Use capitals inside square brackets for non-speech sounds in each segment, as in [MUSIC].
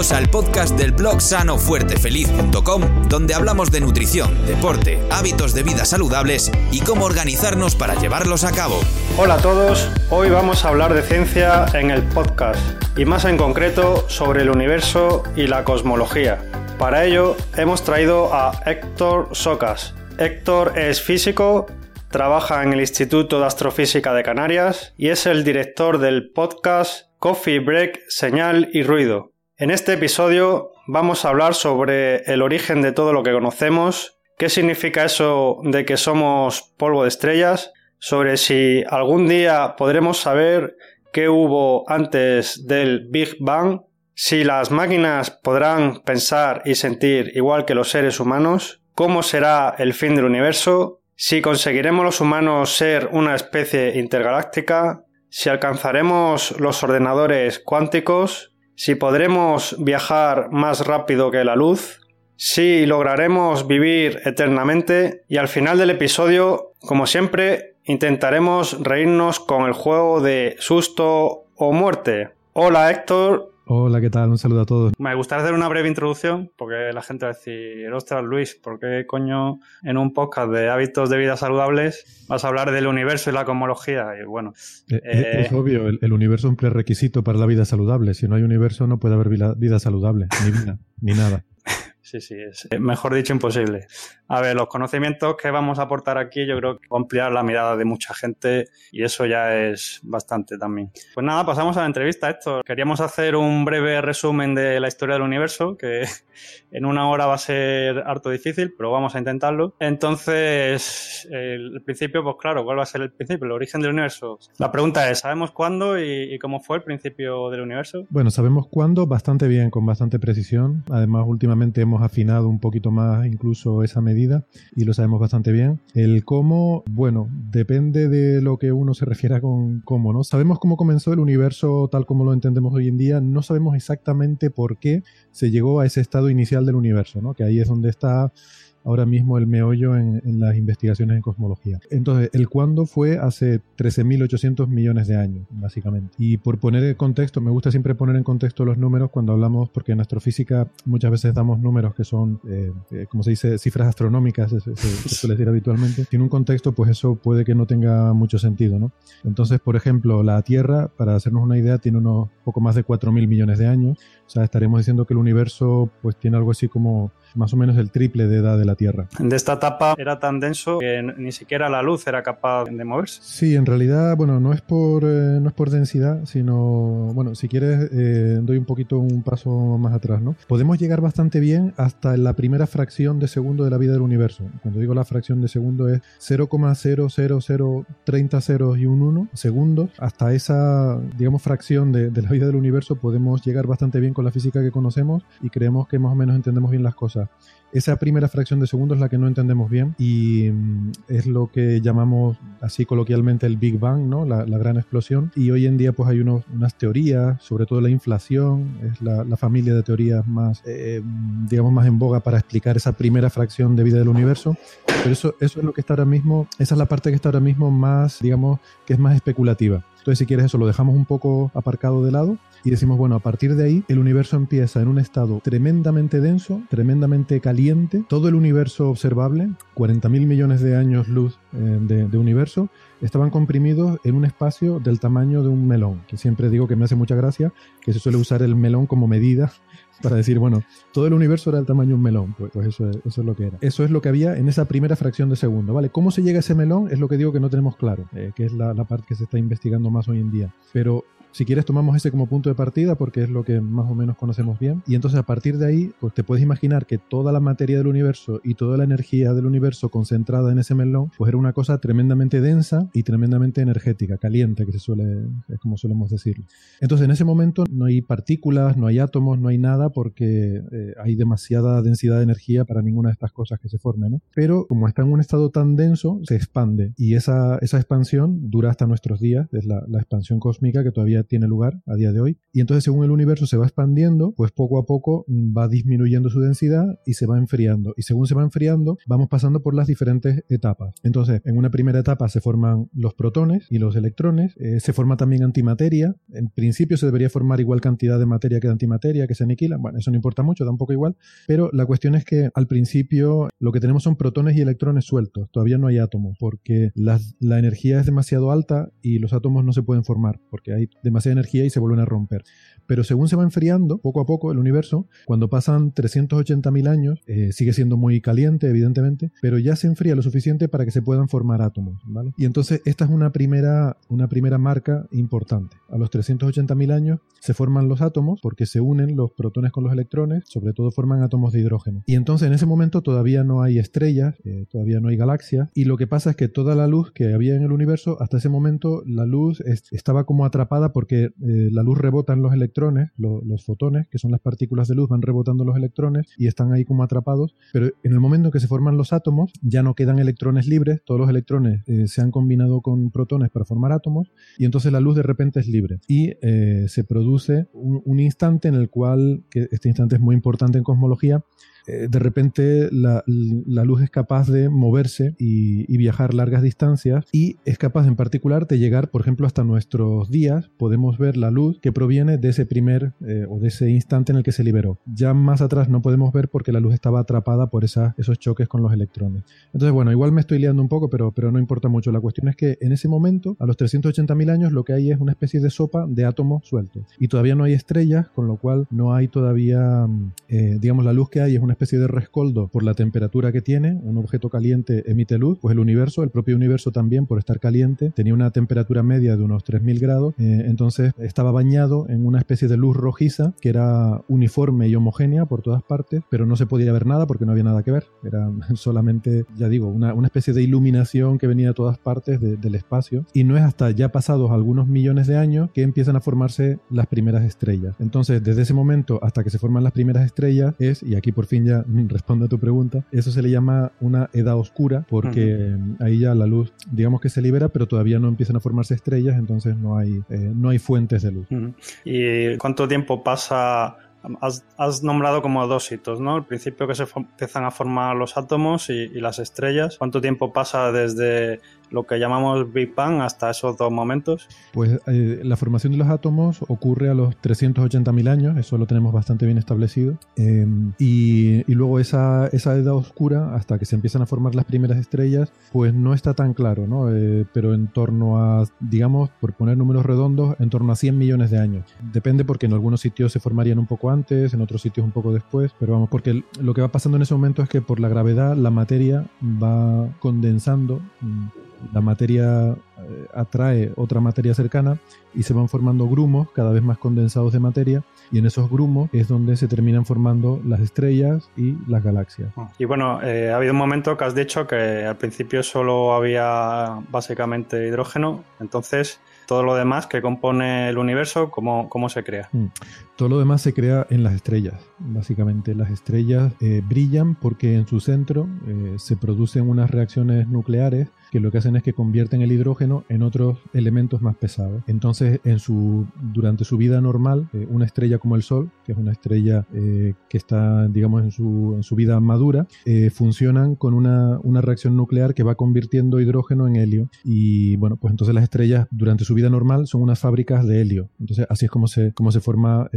Al podcast del blog sanofuertefeliz.com, donde hablamos de nutrición, deporte, hábitos de vida saludables y cómo organizarnos para llevarlos a cabo. Hola a todos, hoy vamos a hablar de ciencia en el podcast y más en concreto sobre el universo y la cosmología. Para ello hemos traído a Héctor Socas. Héctor es físico, trabaja en el Instituto de Astrofísica de Canarias y es el director del podcast Coffee Break, Señal y Ruido. En este episodio vamos a hablar sobre el origen de todo lo que conocemos, qué significa eso de que somos polvo de estrellas, sobre si algún día podremos saber qué hubo antes del Big Bang, si las máquinas podrán pensar y sentir igual que los seres humanos, cómo será el fin del universo, si conseguiremos los humanos ser una especie intergaláctica, si alcanzaremos los ordenadores cuánticos, si podremos viajar más rápido que la luz, si lograremos vivir eternamente y al final del episodio, como siempre, intentaremos reírnos con el juego de susto o muerte. Hola Héctor, Hola, ¿qué tal? Un saludo a todos. me gustaría hacer una breve introducción porque la gente va a decir, ostras Luis, ¿por qué coño en un podcast de hábitos de vida saludables vas a hablar del universo y la cosmología? Y bueno, Eh, Eh, Es obvio, el, el universo es un prerequisito para la vida saludable. Si no hay universo, no puede haber vida, vida saludable, ni vida, ni nada. Sí, sí, es eh, mejor dicho imposible. A ver, los conocimientos que vamos a aportar aquí yo creo que va a ampliar la mirada de mucha gente y eso ya es bastante también. Pues nada, pasamos a la entrevista, Héctor. Queríamos hacer un breve resumen de la historia del universo, que [LAUGHS] en una hora va a ser harto difícil, pero vamos a intentarlo. Entonces, el principio, pues claro, ¿cuál va a ser el principio? El origen del universo. La pregunta es, ¿sabemos cuándo y, y cómo fue el principio del universo? Bueno, sabemos cuándo bastante bien, con bastante precisión. Además, últimamente hemos afinado un poquito más incluso esa medida y lo sabemos bastante bien. El cómo, bueno, depende de lo que uno se refiera con cómo, ¿no? Sabemos cómo comenzó el universo tal como lo entendemos hoy en día, no sabemos exactamente por qué se llegó a ese estado inicial del universo, ¿no? Que ahí es donde está ahora mismo el meollo en, en las investigaciones en cosmología. Entonces, el cuándo fue hace 13.800 millones de años, básicamente. Y por poner en contexto, me gusta siempre poner en contexto los números cuando hablamos, porque en astrofísica muchas veces damos números que son, eh, eh, como se dice, cifras astronómicas, se, se- suele decir habitualmente. Sin un contexto, pues eso puede que no tenga mucho sentido, ¿no? Entonces, por ejemplo, la Tierra, para hacernos una idea, tiene unos poco más de 4.000 millones de años. O sea, estaremos diciendo que el universo pues tiene algo así como más o menos el triple de edad de la Tierra. De esta etapa era tan denso que ni siquiera la luz era capaz de moverse. Sí, en realidad, bueno, no es por, eh, no es por densidad, sino, bueno, si quieres, eh, doy un poquito un paso más atrás, ¿no? Podemos llegar bastante bien hasta la primera fracción de segundo de la vida del universo. Cuando digo la fracción de segundo es 0,00030 ceros y un 1 segundos. Hasta esa, digamos, fracción de, de la vida del universo podemos llegar bastante bien con la física que conocemos y creemos que más o menos entendemos bien las cosas. Esa primera fracción de segundo es la que no entendemos bien y mm, es lo que llamamos así coloquialmente el Big Bang, ¿no? La, gran explosión. Y hoy en día pues hay unos- unas teorías, sobre todo la inflación, es la, familia de teorías más, eh, digamos, más en boga para explicar esa primera fracción de vida del universo. Pero eso, eso es lo que está ahora mismo, esa es la parte que está ahora mismo más, digamos, que es más especulativa. Entonces, si quieres eso, lo dejamos un poco aparcado de lado y decimos, bueno, a partir de ahí el universo empieza en un estado tremendamente denso, tremendamente caliente, todo el universo observable, 40.000 millones de años luz eh, de, de universo, estaban comprimidos en un espacio del tamaño de un melón, que siempre digo que me hace mucha gracia, que se suele usar el melón como medida [LAUGHS] para decir, bueno, todo el universo era del tamaño de un melón, pues, pues eso, es, eso es lo que era. Eso es lo que había en esa primera fracción de segundo, ¿vale? ¿Cómo se llega a ese melón? Es lo que digo que no tenemos claro, eh, que es la, la parte que se está investigando más hoy en día. Pero Si quieres tomamos ese como punto de partida porque es lo que más o menos conocemos bien. Y entonces a partir de ahí, pues te puedes imaginar que toda la materia del universo y toda la energía del universo concentrada en ese melón, pues era una cosa tremendamente densa y tremendamente energética, caliente, que se suele, es como solemos decirlo. Entonces en ese momento no hay partículas, no hay átomos, no hay nada porque eh, hay demasiada densidad de energía para ninguna de estas cosas que se formen, ¿no? Pero como está en un estado tan denso, se expande y esa, esa expansión dura hasta nuestros días, es la, la expansión cósmica que todavía tiene lugar a día de hoy. Y entonces según el universo se va expandiendo, pues poco a poco mm, va disminuyendo su densidad y se va enfriando. Y según se va enfriando, vamos pasando por las diferentes etapas. Entonces, en una primera etapa se forman los protones y los electrones, eh, se forma también antimateria. En principio se debería formar igual cantidad de materia que de antimateria, que se aniquilan. Bueno, eso no importa mucho, da un poco igual. Pero la cuestión es que al principio lo que tenemos son protones y electrones sueltos. Todavía no hay átomos porque la, la energía es demasiado alta y los átomos no se pueden formar porque hay demasiada energía y se vuelven a romper. Pero según se va enfriando, poco a poco, el universo, cuando pasan 380.000 años, eh, sigue siendo muy caliente, evidentemente, pero ya se enfría lo suficiente para que se puedan formar átomos, ¿vale? Y entonces esta es una primera, una primera marca importante. A los 380.000 años se forman los átomos porque se unen los protones con los electrones, sobre todo forman átomos de hidrógeno. Y entonces en ese momento todavía no hay estrellas, eh, todavía no hay galaxias, y lo que pasa es que toda la luz que había en el universo, hasta ese momento la luz es, estaba como atrapada porque eh, la luz rebota en los electrones los fotones, que son las partículas de luz, van rebotando los electrones y están ahí como atrapados, pero en el momento en que se forman los átomos ya no quedan electrones libres, todos los electrones eh, se han combinado con protones para formar átomos y entonces la luz de repente es libre. Y eh, se produce un, un instante en el cual, que este instante es muy importante en cosmología, eh, de repente la, luz es capaz de moverse y, viajar largas distancias y es capaz en particular de llegar, por ejemplo, hasta nuestros días. Podemos ver la luz que proviene de ese primer eh, o de ese instante en el que se liberó. Ya más atrás no podemos ver porque la luz estaba atrapada por esos choques con los electrones. Entonces, bueno, igual me estoy liando un poco, pero, pero no importa mucho. La cuestión es que en ese momento, a los 380.000 años, lo que hay es una especie de sopa de átomos sueltos. Y todavía no hay estrellas, con lo cual no hay todavía, mm, eh, digamos, la luz que hay es una especie de rescoldo por la temperatura que tiene. Un objeto caliente emite luz, pues el universo, el propio universo también, por estar caliente, tenía una temperatura media de unos 3000 grados, eh, entonces estaba bañado en una especie de luz rojiza que era uniforme y homogénea por todas partes, pero no se podía ver nada porque no había nada que ver. Era [LAUGHS] solamente, ya digo, una, una especie de iluminación que venía de todas partes del espacio. Y no es hasta ya pasados algunos millones de años que empiezan a formarse las primeras estrellas. Entonces, desde ese momento hasta que se forman las primeras estrellas es, y aquí por fin ya respondo a tu pregunta, eso se le llama una edad oscura porque ahí ya la luz, digamos que se libera, pero todavía no empiezan a formarse estrellas, entonces no hay, eh, no hay fuentes de luz. ¿Y cuánto tiempo pasa Has, nombrado como dos hitos, ¿no? El principio que se empiezan a formar los átomos y, y, las estrellas. ¿Cuánto tiempo pasa desde lo que llamamos Big Bang hasta esos dos momentos? Pues eh, la formación de los átomos ocurre a los 380.000 años, eso lo tenemos bastante bien establecido. Eh, y, y, luego esa, esa, edad oscura, hasta que se empiezan a formar las primeras estrellas, pues no está tan claro, ¿no? Eh, pero en torno a, digamos, por poner números redondos, en torno a 100 millones de años. Depende porque en algunos sitios se formarían un poco antes, en otros sitios un poco después, pero vamos, porque lo que va pasando en ese momento es que por la gravedad la materia va condensando mm, la materia eh, atrae otra materia cercana y se van formando grumos cada vez más condensados de materia y en esos grumos es donde se terminan formando las estrellas y las galaxias. Y bueno, eh, ha habido un momento que has dicho que al principio solo había básicamente hidrógeno, entonces todo lo demás que compone el universo, ¿cómo, cómo se crea? Mm. Todo lo demás se crea en las estrellas, básicamente. Las estrellas eh, brillan porque en su centro se producen unas reacciones nucleares que lo que hacen es que convierten el hidrógeno en otros elementos más pesados. Entonces, durante su vida normal, eh, una estrella como el Sol, que es una estrella eh, que está, digamos, en su, vida madura, eh, funcionan con una, reacción nuclear que va convirtiendo hidrógeno en helio. Y bueno, pues entonces las estrellas durante su vida normal son unas fábricas de helio. Entonces, así es como se, forma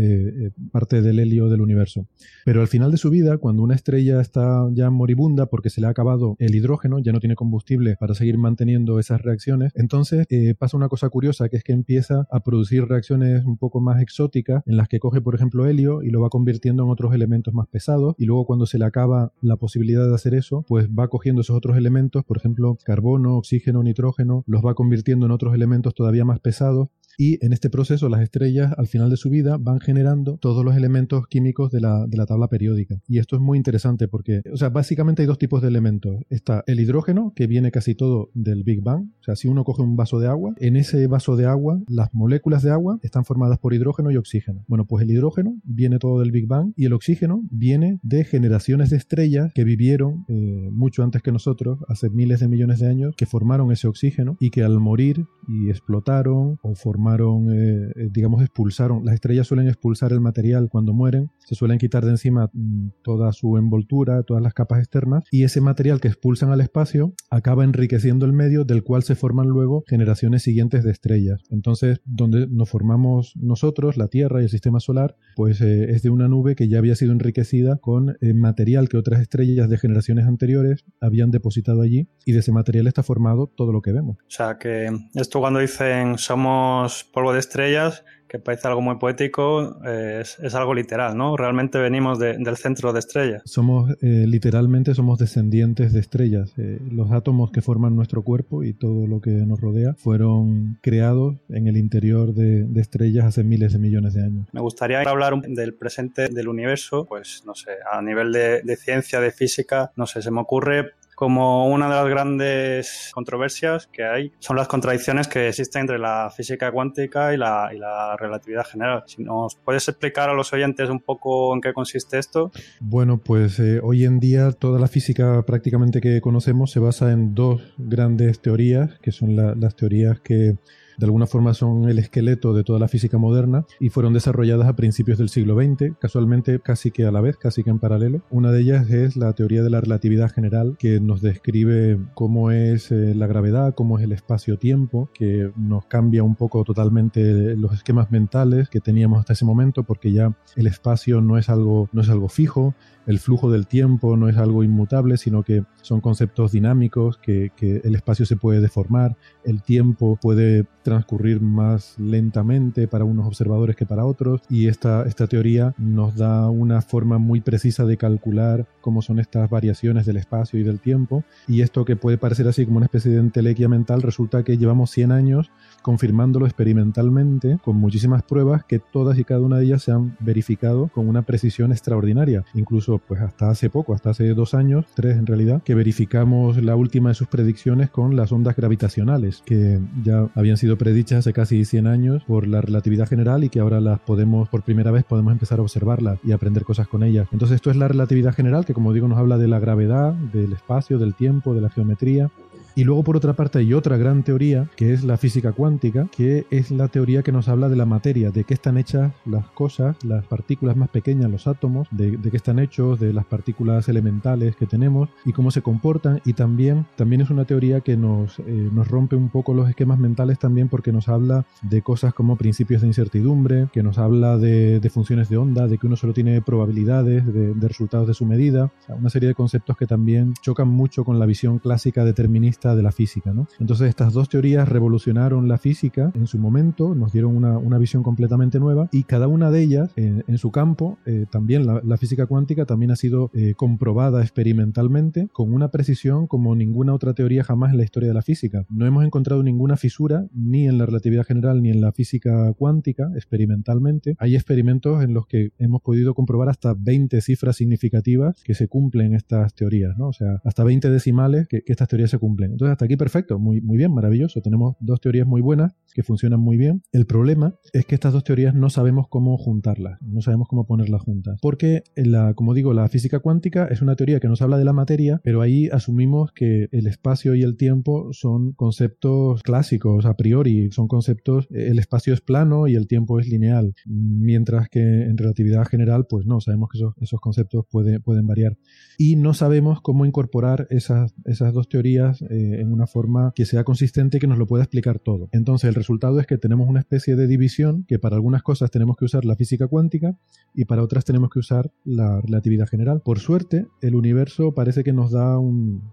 parte del helio del universo. Pero al final de su vida, cuando una estrella está ya moribunda porque se le ha acabado el hidrógeno, ya no tiene combustible para seguir manteniendo esas reacciones, entonces eh, pasa una cosa curiosa, que es que empieza a producir reacciones un poco más exóticas, en las que coge, por ejemplo, helio y lo va convirtiendo en otros elementos más pesados, y luego cuando se le acaba la posibilidad de hacer eso, pues va cogiendo esos otros elementos, por ejemplo, carbono, oxígeno, nitrógeno, los va convirtiendo en otros elementos todavía más pesados, y en este proceso las estrellas al final de su vida van generando todos los elementos químicos de la, de la tabla periódica. Y esto es muy interesante porque, o sea, básicamente hay dos tipos de elementos. Está el hidrógeno, que viene casi todo del Big Bang. O sea, si uno coge un vaso de agua, en ese vaso de agua, las moléculas de agua están formadas por hidrógeno y oxígeno. Bueno, pues el hidrógeno viene todo del Big Bang y el oxígeno viene de generaciones de estrellas que vivieron eh, mucho antes que nosotros, hace miles de millones de años, que formaron ese oxígeno y que al morir y explotaron o formaron, eh, eh, digamos, expulsaron. Las estrellas suelen expulsar el material cuando mueren, se suelen quitar de encima mm, toda su envoltura, todas las capas externas, y ese material que expulsan al espacio acaba enriqueciendo el medio del cual se forman luego generaciones siguientes de estrellas. Entonces, donde nos formamos nosotros, la Tierra y el sistema solar, pues eh, es de una nube que ya había sido enriquecida con material que otras estrellas de generaciones anteriores habían depositado allí, y de ese material está formado todo lo que vemos. O sea que esto cuando dicen somos polvo de estrellas, que parece algo muy poético, eh, es, algo literal, ¿no? Realmente venimos del centro de estrellas. Somos, eh, literalmente, somos descendientes de estrellas. Eh, los átomos que forman nuestro cuerpo y todo lo que nos rodea fueron creados en el interior de, estrellas hace miles de millones de años. Me gustaría hablar del presente del universo, pues no sé, a nivel de, de ciencia, de física, no sé, se me ocurre como una de las grandes controversias que hay son las contradicciones que existen entre la física cuántica y la, relatividad general. Si nos puedes explicar a los oyentes un poco en qué consiste esto. Bueno, pues eh, hoy en día toda la física prácticamente que conocemos se basa en dos grandes teorías, que son las teorías que de alguna forma son el esqueleto de toda la física moderna y fueron desarrolladas a principios del siglo XX, casualmente casi que a la vez, casi que en paralelo. Una de ellas es la teoría de la relatividad general, que nos describe cómo es eh, la gravedad, cómo es el espacio-tiempo, que nos cambia un poco totalmente los esquemas mentales que teníamos hasta ese momento, porque ya el espacio no es algo, no es algo fijo, el flujo del tiempo no es algo inmutable, sino que son conceptos dinámicos, que, el espacio se puede deformar, el tiempo puede transcurrir más lentamente para unos observadores que para otros, y esta, esta teoría nos da una forma muy precisa de calcular cómo son estas variaciones del espacio y del tiempo, y esto que puede parecer así como una especie de entelequia mental, resulta que llevamos 100 años confirmándolo experimentalmente con muchísimas pruebas que todas y cada una de ellas se han verificado con una precisión extraordinaria. Incluso pues hasta hace poco, hasta hace dos años, tres en realidad, que verificamos la última de sus predicciones con las ondas gravitacionales, que ya habían sido predichas hace casi 100 años por la relatividad general y que ahora las podemos, por primera vez, podemos empezar a observarlas y aprender cosas con ellas. Entonces esto es la relatividad general, que como digo nos habla de la gravedad, del espacio, del tiempo, de la geometría, y luego por otra parte hay otra gran teoría, que es la física cuántica, que es la teoría que nos habla de la materia, de qué están hechas las cosas, las partículas más pequeñas, los átomos, de, qué están hechos, de las partículas elementales que tenemos y cómo se comportan. Y también, también es una teoría que nos, eh, nos rompe un poco los esquemas mentales también porque nos habla de cosas como principios de incertidumbre, que nos habla de, funciones de onda, de que uno solo tiene probabilidades de, de resultados de su medida. una serie de conceptos que también chocan mucho con la visión clásica determinista de la física. ¿no? Entonces estas dos teorías revolucionaron la física en su momento, nos dieron una, una visión completamente nueva y cada una de ellas en su campo, eh, también la, física cuántica también ha sido eh, comprobada experimentalmente con una precisión como ninguna otra teoría jamás en la historia de la física. No hemos encontrado ninguna fisura ni en la relatividad general ni en la física cuántica experimentalmente. Hay experimentos en los que hemos podido comprobar hasta 20 cifras significativas que se cumplen estas teorías, ¿no? O sea, hasta 20 decimales que estas teorías se cumplen. Entonces hasta aquí perfecto, muy, muy bien, maravilloso. Tenemos dos teorías muy buenas que funcionan muy bien. El problema es que estas dos teorías no sabemos cómo juntarlas, no sabemos cómo ponerlas juntas. Porque, la, como digo, la física cuántica es una teoría que nos habla de la materia, pero ahí asumimos que el espacio y el tiempo son conceptos clásicos a priori, son conceptos, el espacio es plano y el tiempo es lineal, mientras que en relatividad general, pues no, sabemos que esos, esos conceptos pueden variar. Y no sabemos cómo incorporar esas, esas dos teorías eh, en una forma que sea consistente y que nos lo pueda explicar todo. Entonces el resultado es que tenemos una especie de división que para algunas cosas tenemos que usar la física cuántica y para otras tenemos que usar la relatividad general. Por suerte, el universo parece que nos da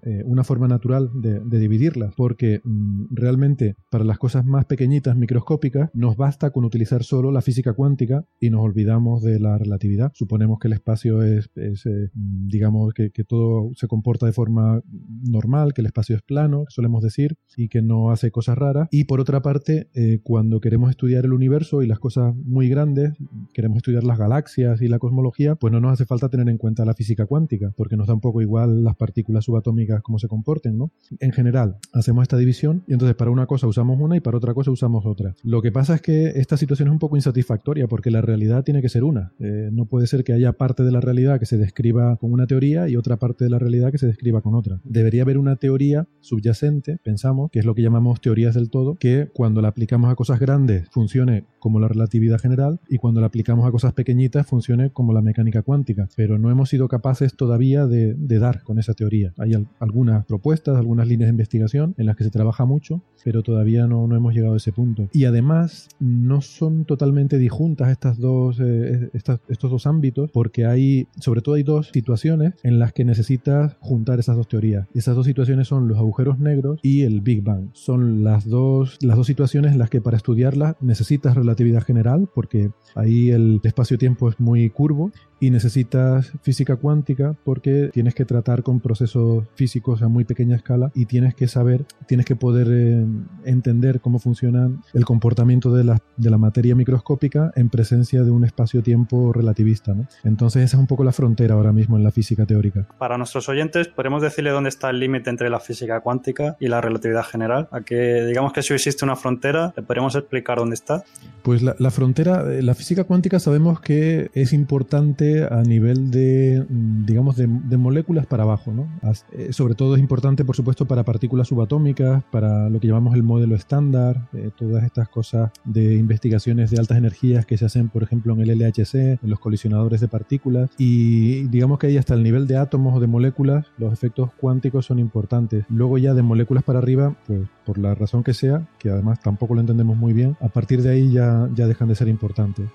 eh, una forma natural de, dividirlas, porque mm, realmente para las cosas más pequeñitas, microscópicas, nos basta con utilizar solo la física cuántica y nos olvidamos de la relatividad. Suponemos que el espacio es, eh, digamos, que, que todo se comporta de forma normal, que el espacio es plano, solemos decir, y que no hace cosas raras. Y por otra parte, eh, cuando queremos estudiar el universo y las cosas muy grandes, queremos estudiar las galaxias y la cosmología, pues no nos hace falta tener en cuenta la física cuántica, porque nos da un poco igual las partículas subatómicas cómo se comporten, ¿no? En general, hacemos esta división y entonces para una cosa usamos una y para otra cosa usamos otra. Lo que pasa es que esta situación es un poco insatisfactoria porque la realidad tiene que ser una. Eh, no puede ser que haya parte de la realidad que se describa con una teoría y otra parte de la realidad que se describa con otra. Debería haber una teoría subyacente, pensamos, que es lo que llamamos teorías del todo, que cuando la aplicamos a cosas grandes funcione como la relatividad general y cuando la aplicamos a cosas pequeñitas funcione como la mecánica cuántica. Pero no hemos sido capaces todavía de, dar con esa teoría. Hay algunas propuestas, algunas líneas de investigación en las que se trabaja mucho, pero todavía no, no hemos llegado a ese punto. Y además no son totalmente disjuntas estas dos, eh, estos dos ámbitos porque hay, sobre todo hay dos situaciones en las que necesitas juntar esas dos teorías. Esas dos situaciones son los agujeros negros y el Big Bang. Son las dos, las dos situaciones en las que para estudiarlas necesitas relatividad general porque ahí el espacio-tiempo es muy curvo y necesitas física cuántica porque tienes que tratar con procesos físicos a muy pequeña escala y tienes que saber, tienes que poder eh, entender cómo funciona el comportamiento de la, de la materia microscópica en presencia de un espacio-tiempo relativista. ¿no? Entonces esa es un poco la frontera ahora mismo en la física teórica. Para nuestros oyentes, ¿podemos decirle dónde está el límite entre la física cuántica y la relatividad general? A que digamos que si existe una frontera, ¿le podemos explicar dónde está? Pues la, la frontera, eh, la física cuántica sabemos que es importante a nivel de, mm, digamos, de, moléculas para abajo, ¿no? Eh, sobre todo es importante, por supuesto, para partículas subatómicas, para lo que llamamos el modelo estándar, eh, todas estas cosas de investigaciones de altas energías que se hacen, por ejemplo, en el LHC, en los colisionadores de partículas, y digamos que ahí hasta el nivel de átomos o de moléculas, los efectos cuánticos son importantes. Luego ya de moléculas para arriba, pues por la razón que sea, que además tampoco lo entendemos muy bien, a partir de ahí ya, ya dejan de ser importantes.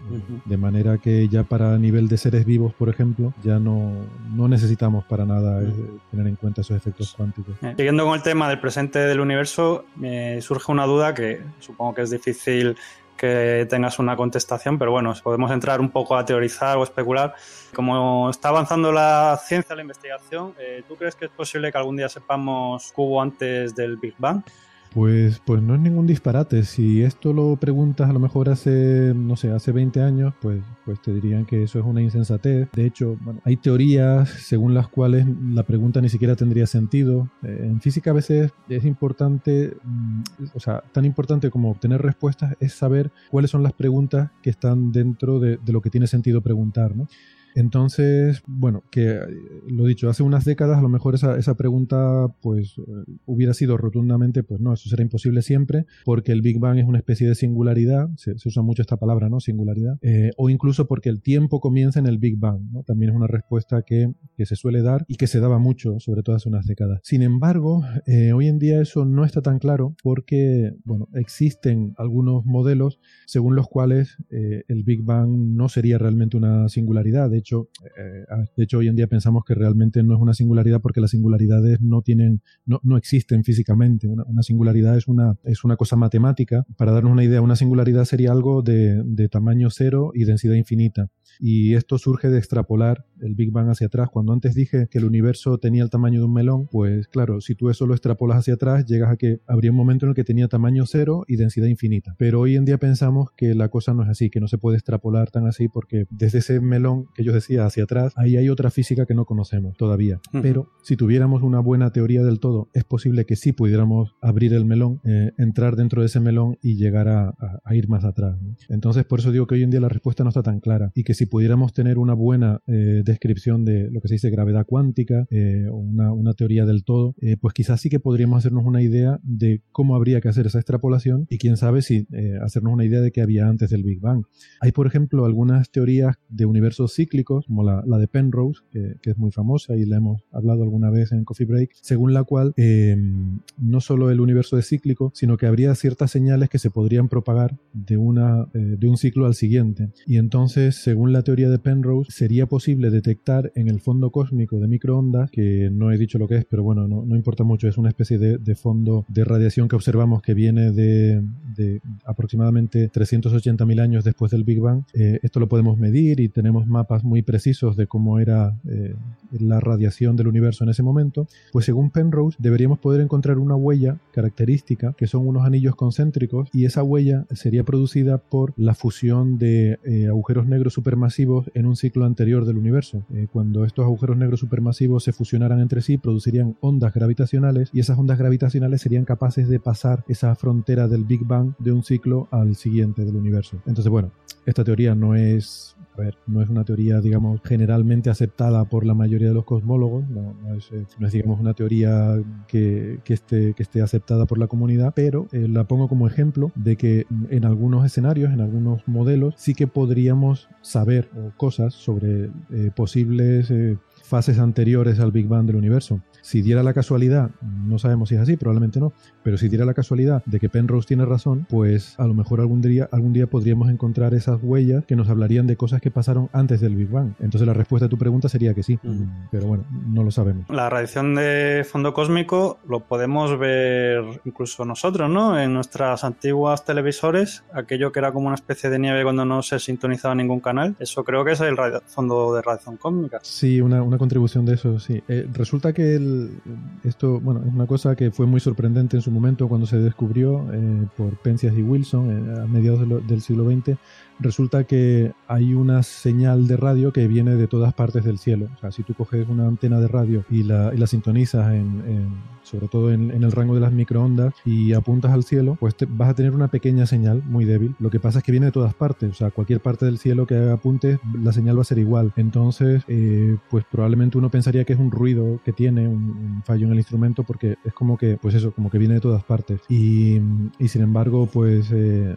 De manera que ya para nivel de seres vivos, por ejemplo, ya no, no necesitamos para nada eh, tener en cuenta esos efectos cuánticos. Eh, siguiendo con el tema del presente del universo, me surge una duda que supongo que es difícil que tengas una contestación, pero bueno, podemos entrar un poco a teorizar o especular. Como está avanzando la ciencia, la investigación, eh, ¿tú crees que es posible que algún día sepamos cubo antes del Big Bang? Pues, pues no es ningún disparate. Si esto lo preguntas a lo mejor hace, no sé, hace 20 años, pues, pues te dirían que eso es una insensatez. De hecho, bueno, hay teorías según las cuales la pregunta ni siquiera tendría sentido. Eh, en física a veces es importante, mm, o sea, tan importante como obtener respuestas es saber cuáles son las preguntas que están dentro de, de lo que tiene sentido preguntar, ¿no? Entonces, bueno, que eh, lo dicho, hace unas décadas a lo mejor esa, esa pregunta pues eh, hubiera sido rotundamente, pues no, eso será imposible siempre, porque el Big Bang es una especie de singularidad, se, usa mucho esta palabra, ¿no? Singularidad, eh, o incluso porque el tiempo comienza en el Big Bang, ¿no? También es una respuesta que, que se suele dar y que se daba mucho, sobre todo hace unas décadas. Sin embargo, hoy en día eso no está tan claro porque, bueno, existen algunos modelos según los cuales el Big Bang no sería realmente una singularidad, de hecho, eh, de hecho, hoy en día pensamos que realmente no es una singularidad porque las singularidades no tienen, no, no existen físicamente. Una, singularidad es una, es una cosa matemática. Para darnos una idea, una singularidad sería algo de, de tamaño cero y densidad infinita. Y esto surge de extrapolar el Big Bang hacia atrás. Cuando antes dije que el universo tenía el tamaño de un melón, pues claro, si tú eso lo extrapolas hacia atrás, llegas a que habría un momento en el que tenía tamaño cero y densidad infinita. Pero hoy en día pensamos que la cosa no es así, que no se puede extrapolar tan así porque desde ese melón que yo decía hacia atrás, ahí hay otra física que no conocemos todavía. Pero si tuviéramos una buena teoría del todo, es posible que sí pudiéramos abrir el melón, eh, entrar dentro de ese melón y llegar a, ir más atrás. Entonces, por eso digo que hoy en día la respuesta no está tan clara y que si pudiéramos tener una buena eh, descripción de lo que se dice gravedad cuántica eh, o una, teoría del todo, pues quizás sí que podríamos hacernos una idea de cómo habría que hacer esa extrapolación y quién sabe si hacernos una idea de qué había antes del Big Bang. Hay, por ejemplo, algunas teorías de universos cíclicos, como la, de Penrose, que, es muy famosa y la hemos hablado alguna vez en Coffee Break, según la cual em, no solo el universo es cíclico, sino que habría ciertas señales que se podrían propagar de, una, eh, de un ciclo al siguiente. Y entonces, según la teoría de Penrose, sería posible detectar en el fondo cósmico de microondas, que no he dicho lo que es, pero bueno, no, importa mucho, es una especie de, fondo de radiación que observamos que viene de, de aproximadamente 380.000 años después del Big Bang. Eh, esto lo podemos medir y tenemos mapas muy precisos de cómo era eh, la radiación del universo en ese momento. Pues según Penrose deberíamos poder encontrar una huella característica que son unos anillos concéntricos y esa huella sería producida por la fusión de eh, agujeros negros supermasivos en un ciclo anterior del universo. cuando estos agujeros negros supermasivos se fusionaran entre sí producirían ondas gravitacionales y esas ondas gravitacionales serían capaces de pasar esa frontera del Big Bang de un ciclo al siguiente del universo. Entonces, bueno, esta teoría no es, a ver, no es una teoría, digamos, generalmente aceptada por la mayoría de los cosmólogos, no, es, eh, no es, digamos, una teoría que, que, esté, que esté aceptada por la comunidad, pero eh, la pongo como ejemplo de que en algunos escenarios, en algunos modelos, sí que podríamos saber cosas sobre eh, posibles fases anteriores al Big Bang del universo. Si diera la casualidad, no sabemos si es así, probablemente no, pero si diera la casualidad de que Penrose tiene razón, pues a lo mejor algún día, algún día podríamos encontrar esas huellas que nos hablarían de cosas que pasaron antes del Big Bang. Entonces la respuesta a tu pregunta sería que sí, pero bueno, no lo sabemos. La radiación de fondo cósmico lo podemos ver incluso nosotros, ¿no? En nuestras antiguas televisores, aquello que era como una especie de nieve cuando no se sintonizaba ningún canal, eso creo que es el fondo de radiación cósmica. Sí, una, una contribución de eso, sí. Eh, resulta que el esto, bueno, es una cosa que fue muy sorprendente en su momento cuando se descubrió eh, por Penzias y Wilson eh, a mediados del siglo XX resulta que hay una señal de radio que viene de todas partes del cielo. O sea, si tú coges una antena de radio y la, y la sintonizas, en, sobre todo en, el rango de las microondas, y apuntas al cielo, pues vas a tener una pequeña señal muy débil. Lo que pasa es que viene de todas partes. O sea, cualquier parte del cielo que apuntes, la señal va a ser igual. Entonces, eh, pues probablemente uno pensaría que es un ruido que tiene, un, fallo en el instrumento, porque es como que, pues eso, como que viene de todas partes. Y, y sin embargo, pues... Eh,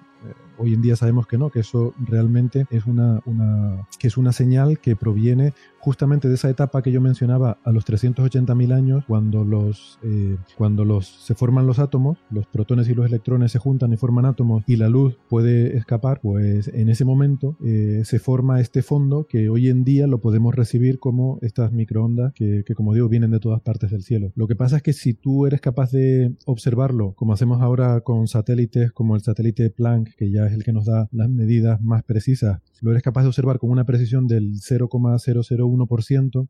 hoy en día sabemos que no, que eso realmente es una, una, que es una señal que proviene justamente de esa etapa que yo mencionaba a los 380.000 años, cuando, los, eh, cuando los, se forman los átomos, los protones y los electrones se juntan y forman átomos y la luz puede escapar, pues en ese momento eh, se forma este fondo que hoy en día lo podemos recibir como estas microondas que, que, como digo, vienen de todas partes del cielo. Lo que pasa es que si tú eres capaz de observarlo, como hacemos ahora con satélites como el satélite Planck, que ya es el que nos da las medidas más precisas, lo eres capaz de observar con una precisión del 0,001%,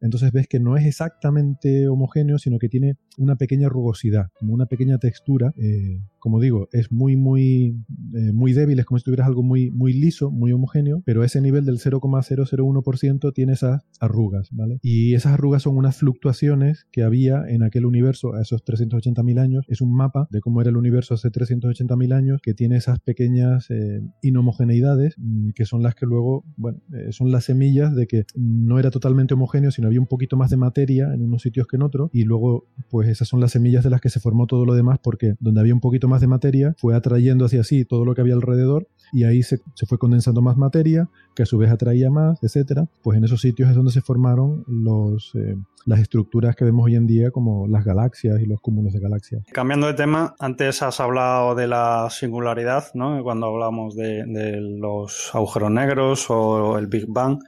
entonces ves que no es exactamente homogéneo, sino que tiene una pequeña rugosidad, como una pequeña textura. Eh, como digo, es muy, muy, eh, muy débil, es como si tuvieras algo muy, muy liso, muy homogéneo, pero ese nivel del 0,001% tiene esas arrugas, ¿vale? Y esas arrugas son unas fluctuaciones que había en aquel universo a esos 380.000 años. Es un mapa de cómo era el universo hace 380.000 años que tiene esas pequeñas eh, inhomogeneidades mm, que son las que luego, bueno, eh, son las semillas de que no era totalmente homogéneo, sino había un poquito más de materia en unos sitios que en otros y luego, pues esas son las semillas de las que se formó todo lo demás porque donde había un poquito más de materia, fue atrayendo hacia sí todo lo que había alrededor y ahí se, fue condensando más materia, que a su vez atraía más, etcétera. Pues en esos sitios es donde se formaron los, eh, las estructuras que vemos hoy en día, como las galaxias y los cúmulos de galaxias. Cambiando de tema, antes has hablado de la singularidad, ¿no? Cuando hablamos de los agujeros negros o el Big Bang.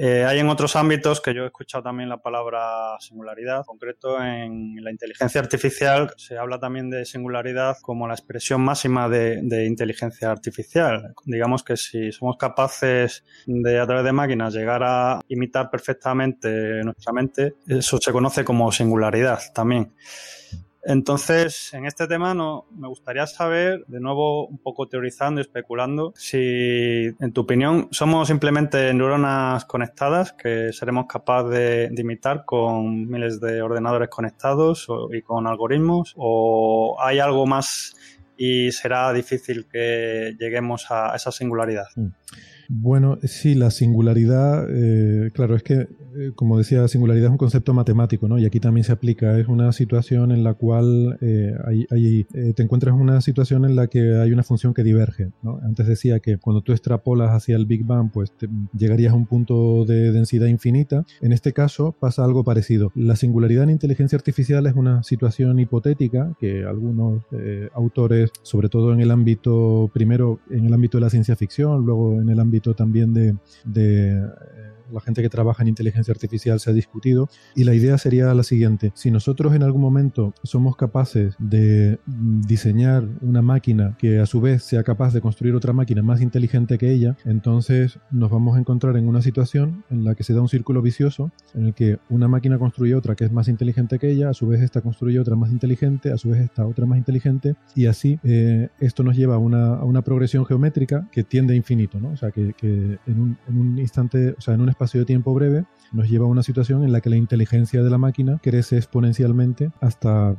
Eh, hay en otros ámbitos que yo he escuchado también la palabra singularidad. En concreto, en la inteligencia artificial se habla también de singularidad como la expresión máxima de, de, inteligencia artificial. Digamos que si somos capaces de, a través de máquinas, llegar a imitar perfectamente nuestra mente, eso se conoce como singularidad también. Entonces, en este tema no, me gustaría saber, de nuevo, un poco teorizando y especulando, si, en tu opinión, somos simplemente neuronas conectadas que seremos capaces de, imitar con miles de ordenadores conectados y con algoritmos, o hay algo más y será difícil que lleguemos a esa singularidad. Mm. Bueno, sí, la singularidad, eh, claro, es que, eh, como decía, la singularidad es un concepto matemático, ¿no? Y aquí también se aplica. Es una situación en la cual eh, hay, te encuentras en una situación en la que hay una función que diverge, ¿no? Antes decía que cuando tú extrapolas hacia el Big Bang, pues llegarías a un punto de densidad infinita. En este caso pasa algo parecido. La singularidad en inteligencia artificial es una situación hipotética que algunos autores, sobre todo en el ámbito, primero en el ámbito de la ciencia ficción, luego en el ámbito también de la gente que trabaja en inteligencia artificial se ha discutido. Y la idea sería la siguiente. Si nosotros en algún momento somos capaces de mm, diseñar una máquina que a su vez sea capaz de construir otra máquina más inteligente que ella, entonces nos vamos a encontrar en una situación en la que se da un círculo vicioso en el que una máquina construye otra que es más inteligente que ella, a su vez esta construye otra más inteligente, a su vez esta otra más inteligente y así eh, esto nos lleva a una, a una, progresión geométrica que tiende a infinito, ¿no? O sea, que, que en, un, en un instante, o sea, en un espacio de tiempo breve nos lleva a una situación en la que la inteligencia de la máquina crece exponencialmente hasta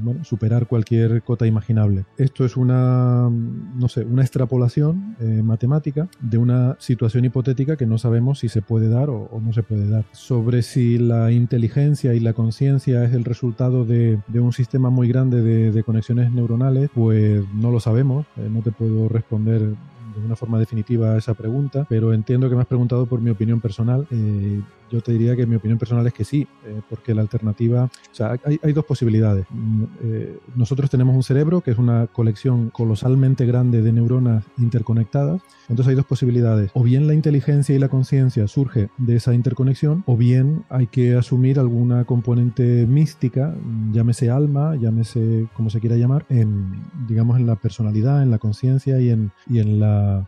bueno, superar cualquier cota imaginable. Esto es una, no sé, una extrapolación eh, matemática de una situación hipotética que no sabemos si se puede dar o, o no se puede dar. Sobre si la inteligencia y la conciencia es el resultado de, de, un sistema muy grande de, de, conexiones neuronales, pues no lo sabemos. Eh, no te puedo responder de una forma definitiva esa pregunta, pero entiendo que me has preguntado por mi opinión personal. Eh, yo te diría que mi opinión personal es que sí, eh, porque la alternativa, o sea, hay, hay dos posibilidades. Mm, eh, nosotros tenemos un cerebro que es una colección colosalmente grande de neuronas interconectadas, entonces hay dos posibilidades. O bien la inteligencia y la conciencia surge de esa interconexión, o bien hay que asumir alguna componente mística, llámese alma, llámese como se quiera llamar, en, digamos, en la personalidad, en la conciencia y en, y en la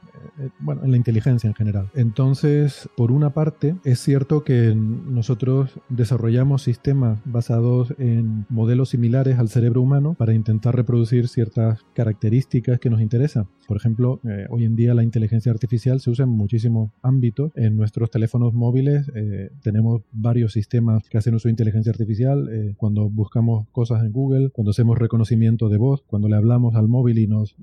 bueno, en la inteligencia en general. Entonces, por una parte, es cierto que nosotros desarrollamos sistemas basados en modelos similares al cerebro humano para intentar reproducir ciertas características que nos interesan. Por ejemplo, eh, hoy en día la inteligencia artificial se usa en muchísimos ámbitos. En nuestros teléfonos móviles eh, tenemos varios sistemas que hacen uso de inteligencia artificial. Eh, cuando buscamos cosas en Google, cuando hacemos reconocimiento de voz, cuando le hablamos al móvil y nos,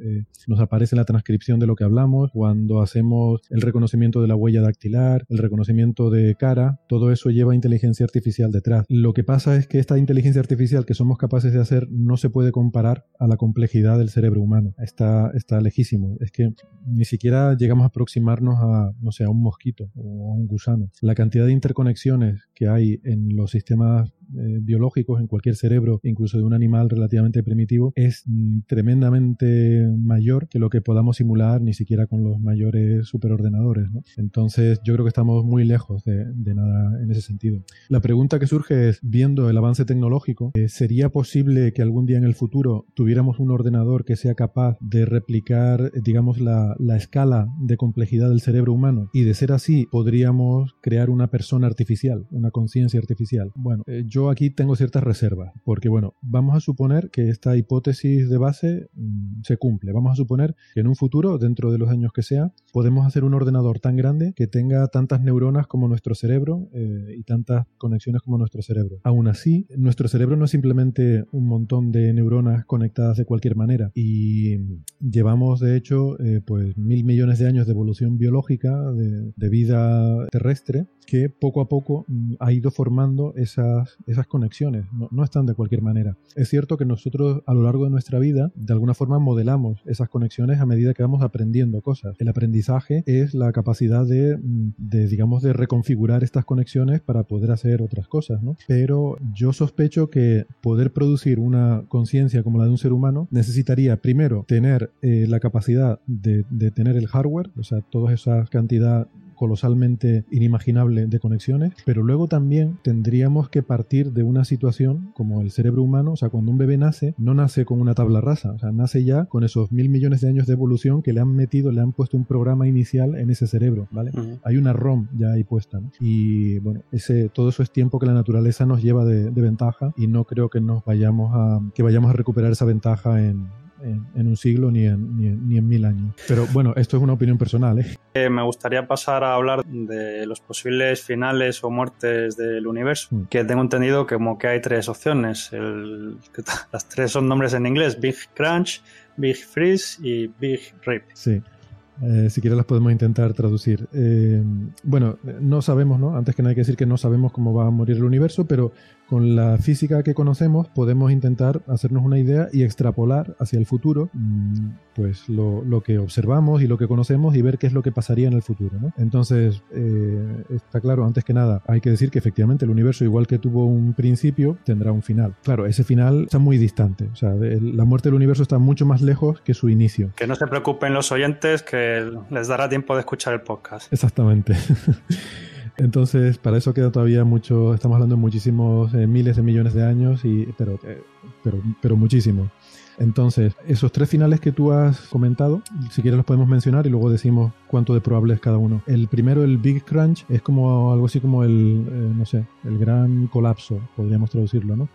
nos aparece la transcripción de lo que hablamos, cuando hacemos el reconocimiento de la huella dactilar, el reconocimiento de cara, todo eso lleva inteligencia artificial detrás. Lo que pasa es que esta inteligencia artificial que somos capaces de hacer no se puede comparar a la complejidad del cerebro humano. Está, está lejísimo. Es que ni siquiera llegamos a aproximarnos a, no sé, a un mosquito o a un gusano. La cantidad de interconexiones que hay en los sistemas eh, biológicos en cualquier cerebro, incluso de un animal relativamente primitivo, es mm, tremendamente mayor que lo que podamos simular ni siquiera con los mayores superordenadores. Entonces yo creo que estamos muy lejos de, nada en ese sentido. La pregunta que surge es, viendo el avance tecnológico, eh, ¿sería posible que algún día en el futuro tuviéramos un ordenador que sea capaz de replicar, digamos, la, la escala de complejidad del cerebro humano? Y de ser así, podríamos crear una persona artificial, una conciencia artificial. Bueno, eh, yo aquí tengo ciertas reservas, porque bueno, vamos a suponer que esta hipótesis de base mmm, se cumple. Vamos a suponer que en un futuro, dentro de los años que sea, podemos hacer un ordenador tan grande que tenga tantas neuronas como nuestro cerebro eh, y tantas conexiones como nuestro cerebro. Aún así, nuestro cerebro no es simplemente un montón de neuronas conectadas de cualquier manera y llevamos de hecho eh, pues mil millones de años de evolución biológica de, de vida terrestre que poco a poco mm, ha ido formando esas, esas conexiones, no, no, están de cualquier manera. Es cierto que nosotros a lo largo de nuestra vida, de alguna forma modelamos esas conexiones a medida que vamos aprendiendo cosas. El aprendizaje es la capacidad de, mm, de digamos, de reconfigurar estas conexiones para poder hacer otras cosas, ¿no? Pero yo sospecho que poder producir una conciencia como la de un ser humano necesitaría primero tener eh, la capacidad de, de tener el hardware, o sea, toda esa cantidad colosalmente inimaginable de conexiones, pero luego también tendríamos que partir de una situación como el cerebro humano, o sea, cuando un bebé nace, no nace con una tabla rasa, o sea, nace ya con esos mil millones de años de evolución que le han metido, le han puesto un programa inicial en ese cerebro, ¿vale? Uh -huh. Hay una ROM ya ahí puesta, ¿no? Y bueno, ese, todo eso es tiempo que la naturaleza nos lleva de, de ventaja y no creo que nos vayamos a, que vayamos a recuperar esa ventaja en, en, en, un siglo ni en, ni, en, ni en, mil años. Pero bueno, esto es una opinión personal. ¿eh? Eh, me gustaría pasar a hablar de los posibles finales o muertes del universo, mm. que tengo entendido que como que hay tres opciones. El, [LAUGHS] las tres son nombres en inglés, Big Crunch, Big Freeze y Big Rip. Sí. Eh, si quieres las podemos intentar traducir. Eh, bueno, no sabemos, ¿no? Antes que nada hay que decir que no sabemos cómo va a morir el universo, pero con la física que conocemos podemos intentar hacernos una idea y extrapolar hacia el futuro mm, pues lo, lo, que observamos y lo que conocemos y ver qué es lo que pasaría en el futuro. ¿no? Entonces, eh, está claro, antes que nada, hay que decir que efectivamente el universo, igual que tuvo un principio, tendrá un final. Claro, ese final está muy distante. O sea, el, la muerte del universo está mucho más lejos que su inicio. Que no se preocupen los oyentes, que les dará tiempo de escuchar el podcast. Exactamente. [LAUGHS] Entonces, para eso queda todavía mucho, estamos hablando de muchísimos eh, miles de millones de años, y, pero, eh, pero, pero muchísimo. Entonces, esos tres finales que tú has comentado, si quieres los podemos mencionar y luego decimos cuánto de probable es cada uno. El primero, el Big Crunch, es como algo así como el, eh, no sé, el gran colapso, podríamos traducirlo, ¿no?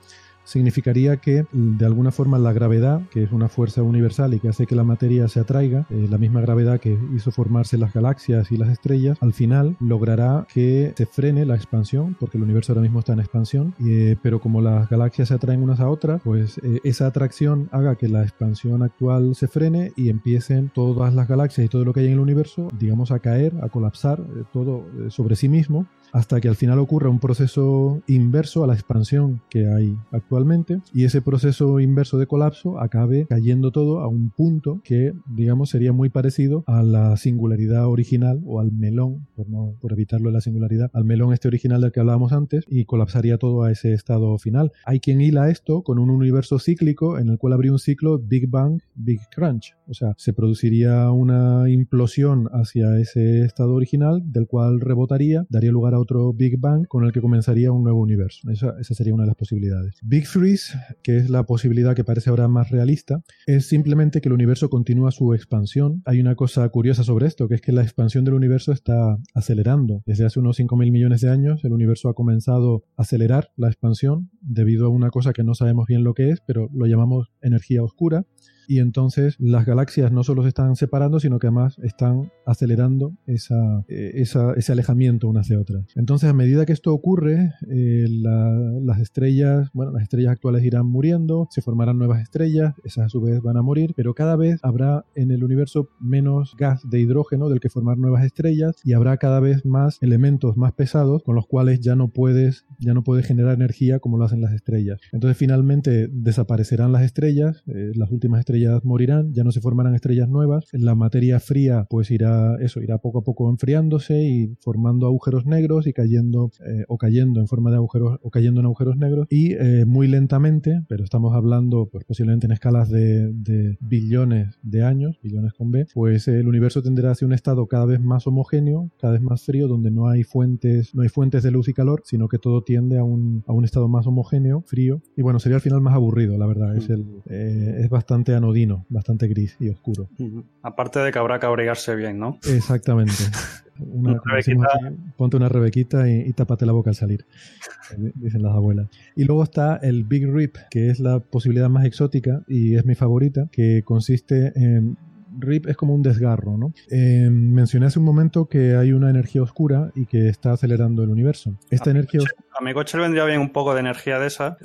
Significaría que de alguna forma la gravedad, que es una fuerza universal y que hace que la materia se atraiga, eh, la misma gravedad que hizo formarse las galaxias y las estrellas, al final logrará que se frene la expansión, porque el universo ahora mismo está en expansión, eh, pero como las galaxias se atraen unas a otras, pues eh, esa atracción haga que la expansión actual se frene y empiecen todas las galaxias y todo lo que hay en el universo, digamos, a caer, a colapsar todo sobre sí mismo hasta que al final ocurra un proceso inverso a la expansión que hay actualmente y ese proceso inverso de colapso acabe cayendo todo a un punto que digamos sería muy parecido a la singularidad original o al melón por no por evitarlo la singularidad al melón este original del que hablábamos antes y colapsaría todo a ese estado final. Hay quien hila esto con un universo cíclico en el cual habría un ciclo Big Bang Big Crunch. O sea se produciría una implosión hacia ese estado original del cual rebotaría daría lugar a otro Big Bang con el que comenzaría un nuevo universo. Esa, sería una de las posibilidades. Big Freeze, que es la posibilidad que parece ahora más realista, es simplemente que el universo continúa su expansión. Hay una cosa curiosa sobre esto, que es que la expansión del universo está acelerando. Desde hace unos 5.000 millones de años el universo ha comenzado a acelerar la expansión debido a una cosa que no sabemos bien lo que es, pero lo llamamos energía oscura y entonces las galaxias no solo se están separando, sino que además están acelerando esa, eh, ese alejamiento unas de otras. Entonces, a medida que esto ocurre, eh, las estrellas, bueno, las estrellas actuales irán muriendo, se formarán nuevas estrellas, esas a su vez van a morir, pero cada vez habrá en el universo menos gas de hidrógeno del que formar nuevas estrellas y habrá cada vez más elementos más pesados con los cuales ya no puedes, ya no puedes generar energía como lo hacen las estrellas. Entonces, finalmente desaparecerán las estrellas, eh, las últimas estrellas morirán, ya no se formarán estrellas nuevas, la materia fría pues irá eso, irá poco a poco enfriándose y formando agujeros negros y cayendo eh, o cayendo en forma de agujeros o cayendo en agujeros negros y eh, muy lentamente, pero estamos hablando pues posiblemente en escalas de, billones de años, billones con B, pues el universo tendrá hacia un estado cada vez más homogéneo, cada vez más frío, donde no hay fuentes, no hay fuentes de luz y calor, sino que todo tiende a un, a un estado más homogéneo, frío, y bueno, sería al final más aburrido, la verdad, es, el, eh, es bastante anodino bastante gris y oscuro. Aparte de que habrá que abrigarse bien, ¿no? Exactamente. [LAUGHS] ponte una rebequita y, y, tápate la boca al salir, dicen las abuelas. Y luego está el Big Rip, que es la posibilidad más exótica y es mi favorita, que consiste en RIP es como un desgarro, ¿no? Eh, mencioné hace un momento que hay una energía oscura y que está acelerando el universo. Esta energía A mi coche le vendría bien un poco de energía de esa.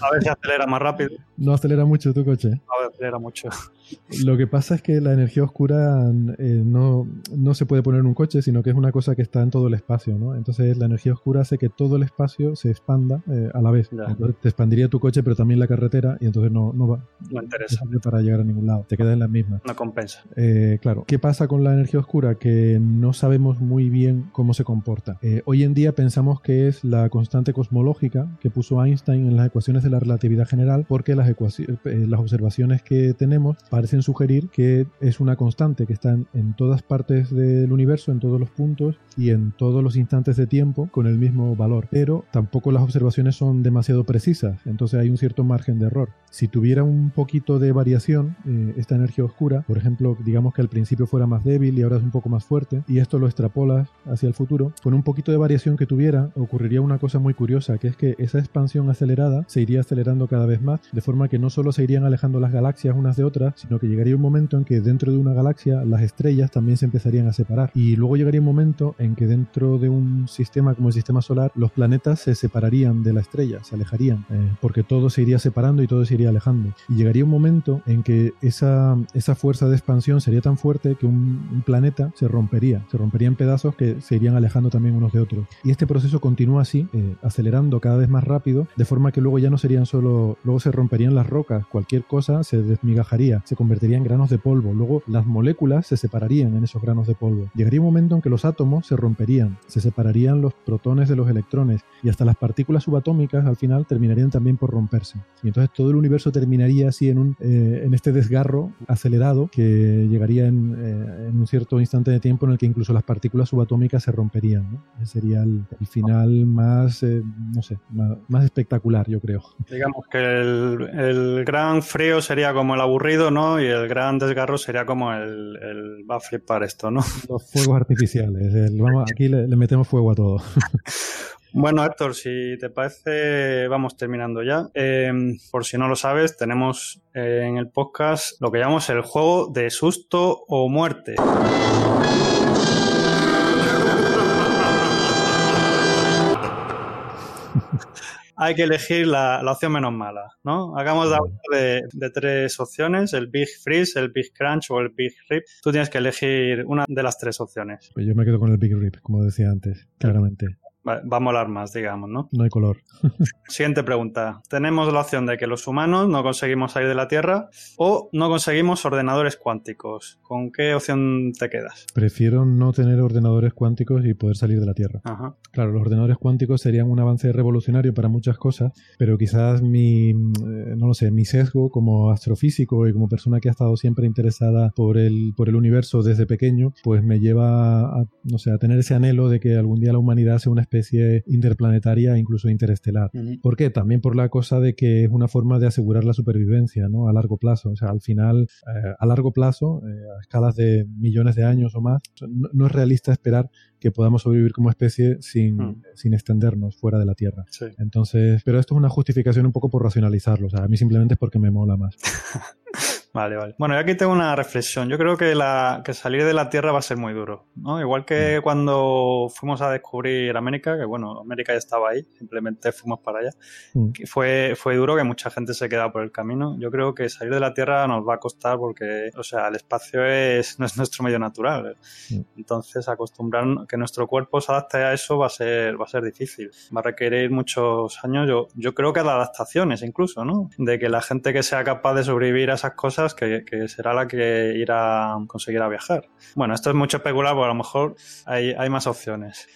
A ver si acelera más rápido. [LAUGHS] No acelera mucho tu coche. No acelera mucho. [LAUGHS] Lo que pasa es que la energía oscura eh, no, no, se puede poner en un coche, sino que es una cosa que está en todo el espacio, ¿no? Entonces la energía oscura hace que todo el espacio se expanda eh, a la vez. Entonces te expandiría tu coche, pero también la carretera, y entonces no, no va. No interesa. para llegar a ningún lado. Te quedas en la misma. No compensa. Eh, claro. ¿Qué pasa con la energía oscura? Que no sabemos muy bien cómo se comporta. hoy en día pensamos que es la constante cosmológica que puso Einstein en las ecuaciones de la relatividad general, porque las, las observaciones que tenemos parecen sugerir que es una constante que está en, todas partes del universo, en todos los puntos y en todos los instantes de tiempo con el mismo valor. Pero tampoco las observaciones son demasiado precisas, entonces hay un cierto margen de error. Si tuviera un poquito de variación, eh, esta energía oscura, por ejemplo, digamos que al principio fuera más débil y ahora es un poco más fuerte, y esto lo extrapolas hacia el futuro, con un poquito de variación que tuviera, ocurriría una cosa muy curiosa, que es que esa expansión acelerada se iría acelerando cada vez más, de forma que no solo se irían alejando las galaxias unas de otras, sino que llegaría un momento en que dentro de una galaxia las estrellas también se empezarían a separar. Y luego llegaría un momento en que dentro de un sistema como el sistema solar, los planetas se separarían de la estrella, se alejarían, eh, porque todo se iría separando y todo se iría alejando. Y llegaría un momento en que esa, esa fuerza de expansión sería tan fuerte que un, planeta se rompería, se rompería en pedazos que se irían alejando también unos de otros. Y este proceso continúa así, eh, acelerando cada vez más rápido, de forma que luego ya no serían solo, luego se romperían las rocas, cualquier cosa se desmigajaría, se convertiría en granos de polvo. Luego las moléculas se separarían en esos granos de polvo. Llegaría un momento en que los átomos se romperían, se separarían los protones de los electrones y hasta las partículas subatómicas al final terminarían también por romperse. Y entonces todo el universo universo terminaría así en, un, eh, en este desgarro acelerado que llegaría en, eh, en, un cierto instante de tiempo en el que incluso las partículas subatómicas se romperían. ¿no? Ese sería el, el final más, eh, no sé, más, más, espectacular, yo creo. Digamos que el, el, gran frío sería como el aburrido, ¿no? Y el gran desgarro sería como el, el va a flipar esto, ¿no? Los fuegos artificiales. El, vamos, aquí le, le metemos fuego a todo. [LAUGHS] Bueno, Héctor, si te parece, vamos terminando ya. Eh, por si no lo sabes, tenemos eh, en el podcast lo que llamamos el juego de susto o muerte. [LAUGHS] Hay que elegir la, la, opción menos mala, ¿no? Hagamos de, de, tres opciones, el Big Freeze, el Big Crunch o el Big Rip. Tú tienes que elegir una de las tres opciones. Pues yo me quedo con el Big Rip, como decía antes, claramente va a molar más, digamos, ¿no? No hay color. [LAUGHS] Siguiente pregunta. Tenemos la opción de que los humanos no conseguimos salir de la Tierra o no conseguimos ordenadores cuánticos. ¿Con qué opción te quedas? Prefiero no tener ordenadores cuánticos y poder salir de la Tierra. Ajá. Claro, los ordenadores cuánticos serían un avance revolucionario para muchas cosas, pero quizás mi, eh, no lo sé, mi sesgo como astrofísico y como persona que ha estado siempre interesada por el, por el universo desde pequeño, pues me lleva a, no sé, a tener ese anhelo de que algún día la humanidad sea una especie interplanetaria, incluso interestelar. Uh -huh. ¿Por qué? También por la cosa de que es una forma de asegurar la supervivencia, ¿no? A largo plazo. O sea, al final, eh, a largo plazo, eh, a escalas de millones de años o más, no, no, es realista esperar que podamos sobrevivir como especie sin, uh-huh. sin extendernos fuera de la Tierra. Sí. Entonces, pero esto es una justificación un poco por racionalizarlo. O sea, a mí simplemente es porque me mola más. [LAUGHS] Vale, vale. Bueno, yo aquí tengo una reflexión. Yo creo que, la, que salir de la Tierra va a ser muy duro, ¿no? Igual que mm. cuando fuimos a descubrir América, que bueno, América ya estaba ahí, simplemente fuimos para allá. Mm. Fue, fue duro que mucha gente se quedaba por el camino. Yo creo que salir de la Tierra nos va a costar porque, o sea, el espacio es, [LAUGHS] no es nuestro medio natural. Mm. Entonces, acostumbrar que nuestro cuerpo se adapte a eso va a ser, va a ser difícil. Va a requerir muchos años. Yo, yo creo que de adaptaciones incluso, ¿no? De que la gente que sea capaz de sobrevivir a esas cosas que, será la que irá a conseguir a viajar. Bueno, esto es mucho especular, porque a lo mejor hay, hay más opciones.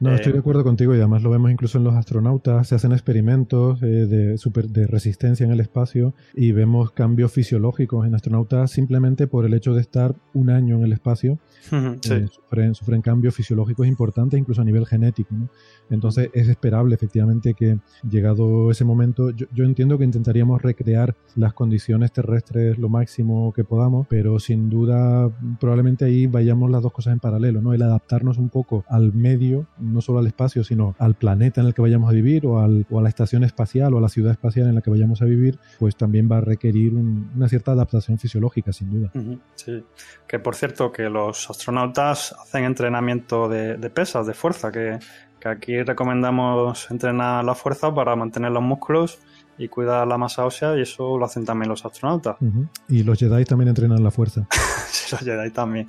No, estoy de acuerdo contigo y además lo vemos incluso en los astronautas, se hacen experimentos eh, de, super, de resistencia en el espacio y vemos cambios fisiológicos en astronautas simplemente por el hecho de estar un año en el espacio. [LAUGHS] Sí. Eh, sufren, sufren, cambios fisiológicos importantes, incluso a nivel genético. ¿no? Entonces es esperable efectivamente que llegado ese momento, yo, yo, entiendo que intentaríamos recrear las condiciones terrestres lo máximo que podamos, pero sin duda probablemente ahí vayamos las dos cosas en paralelo, ¿no? El adaptarnos un poco al medio no solo al espacio, sino al planeta en el que vayamos a vivir o, al, o, a la estación espacial o a la ciudad espacial en la que vayamos a vivir, pues también va a requerir un, una cierta adaptación fisiológica, sin duda. Sí, que por cierto, que los astronautas hacen entrenamiento de, de pesas, de fuerza, que, que aquí recomendamos entrenar la fuerza para mantener los músculos y cuidar la masa ósea y eso lo hacen también los astronautas. Uh -huh. Y los Jedi también entrenan la fuerza. [LAUGHS] sí, los Jedi también.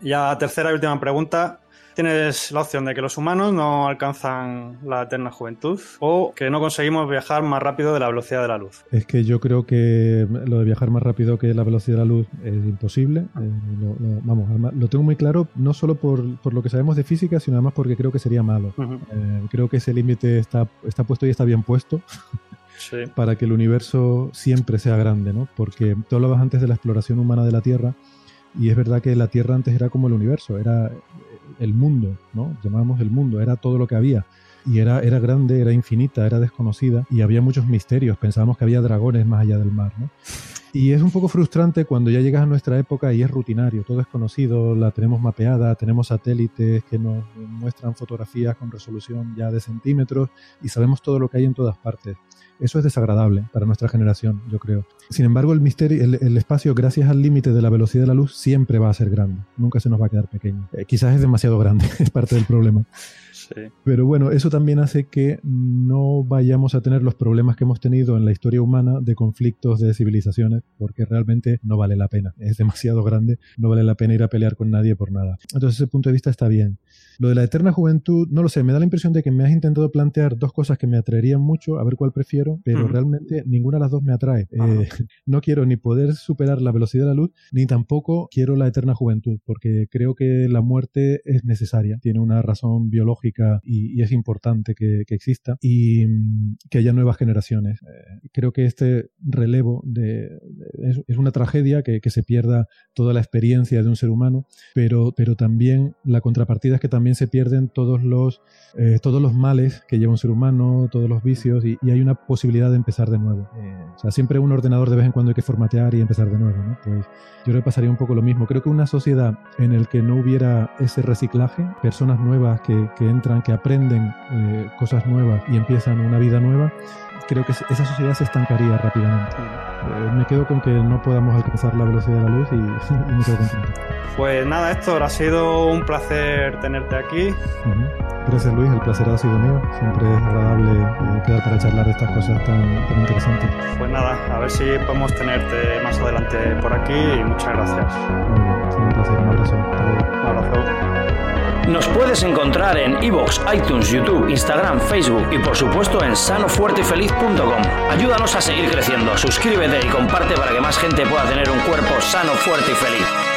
Ya tercera y última pregunta. Tienes la opción de que los humanos no alcanzan la eterna juventud o que no conseguimos viajar más rápido de la velocidad de la luz. Es que yo creo que lo de viajar más rápido que la velocidad de la luz es imposible. Eh, lo, lo, vamos, lo tengo muy claro, no solo por, por, lo que sabemos de física, sino además porque creo que sería malo. Uh -huh. eh, creo que ese límite está, está puesto y está bien puesto. Sí. [LAUGHS] para que el universo siempre sea grande, ¿no? Porque tú hablabas antes de la exploración humana de la Tierra y es verdad que la Tierra antes era como el universo, era el mundo, ¿no? Llamábamos el mundo, era todo lo que había. Y era, era grande, era infinita, era desconocida y había muchos misterios. Pensábamos que había dragones más allá del mar, ¿no? Y es un poco frustrante cuando ya llegas a nuestra época y es rutinario, todo es conocido, la tenemos mapeada, tenemos satélites que nos muestran fotografías con resolución ya de centímetros y sabemos todo lo que hay en todas partes. Eso es desagradable para nuestra generación, yo creo. Sin embargo, el misterio, el, el espacio, gracias al límite de la velocidad de la luz, siempre va a ser grande. Nunca se nos va a quedar pequeño. Eh, quizás es demasiado grande, [LAUGHS] es parte del problema. Sí. Pero bueno, eso también hace que no vayamos a tener los problemas que hemos tenido en la historia humana de conflictos de civilizaciones, porque realmente no vale la pena. Es demasiado grande, no vale la pena ir a pelear con nadie por nada. Entonces, ese punto de vista está bien. Lo de la eterna juventud, no lo sé, me da la impresión de que me has intentado plantear dos cosas que me atraerían mucho, a ver cuál prefiero, pero realmente ninguna de las dos me atrae. Eh, [LAUGHS] no quiero ni poder superar la velocidad de la luz, ni tampoco quiero la eterna juventud, porque creo que la muerte es necesaria, tiene una razón biológica tecnológica y, es importante que, exista y mm, que haya nuevas generaciones. Eh, creo que este relevo de, es, una tragedia que, se pierda toda la experiencia de un ser humano, pero, pero también la contrapartida es que también se pierden todos los, eh, todos los males que lleva un ser humano, todos los vicios y, hay una posibilidad de empezar de nuevo. o sea, siempre un ordenador de vez en cuando hay que formatear y empezar de nuevo. ¿no? Pues yo creo que pasaría un poco lo mismo. Creo que una sociedad en la que no hubiera ese reciclaje, personas nuevas que, que entran, que aprenden eh, cosas nuevas y empiezan una vida nueva, creo que esa sociedad se estancaría rápidamente. Eh, me quedo con que no podamos alcanzar la velocidad de la luz y, [LAUGHS] me quedo contento. Pues nada, Héctor, ha sido un placer tenerte aquí. Gracias Luis, el placer ha sido mío. Siempre es agradable eh, quedar para charlar de estas cosas tan, tan interesantes. Pues nada, a ver si podemos tenerte más adelante por aquí y muchas gracias. Muy bien, un placer, un abrazo. Un abrazo. Nos puedes encontrar en iVoox, iTunes, YouTube, Instagram, Facebook y por supuesto en sanofuertefeliz.com. Ayúdanos a seguir creciendo, suscríbete y comparte para que más gente pueda tener un cuerpo sano, fuerte y feliz.